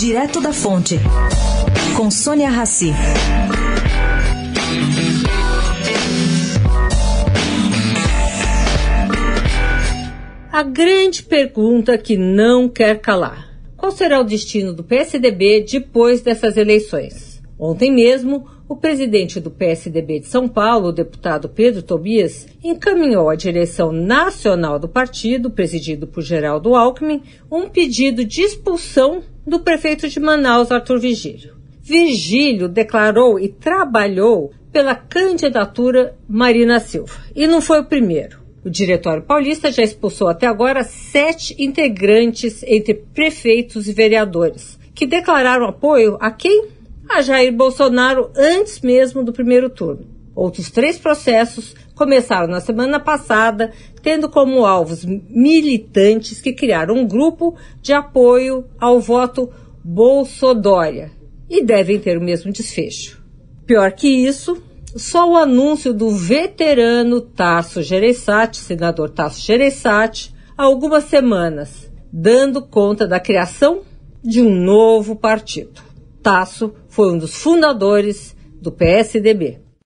Direto da Fonte, com Sônia Rassi. A grande pergunta que não quer calar: qual será o destino do PSDB depois dessas eleições? Ontem mesmo, o presidente do PSDB de São Paulo, o deputado Pedro Tobias, encaminhou à direção nacional do partido, presidido por Geraldo Alckmin, um pedido de expulsão do prefeito de Manaus, Arthur Vigílio. Vigílio declarou e trabalhou pela candidatura Marina Silva. E não foi o primeiro. O Diretório Paulista já expulsou até agora sete integrantes entre prefeitos e vereadores, que declararam apoio a quem? A Jair Bolsonaro antes mesmo do primeiro turno. Outros três processos começaram na semana passada, tendo como alvos militantes que criaram um grupo de apoio ao voto Bolsodória e devem ter o mesmo desfecho. Pior que isso, só o anúncio do veterano Tasso Gereissati, senador Tasso Gereissati, há algumas semanas, dando conta da criação de um novo partido. Tasso foi um dos fundadores do PSDB.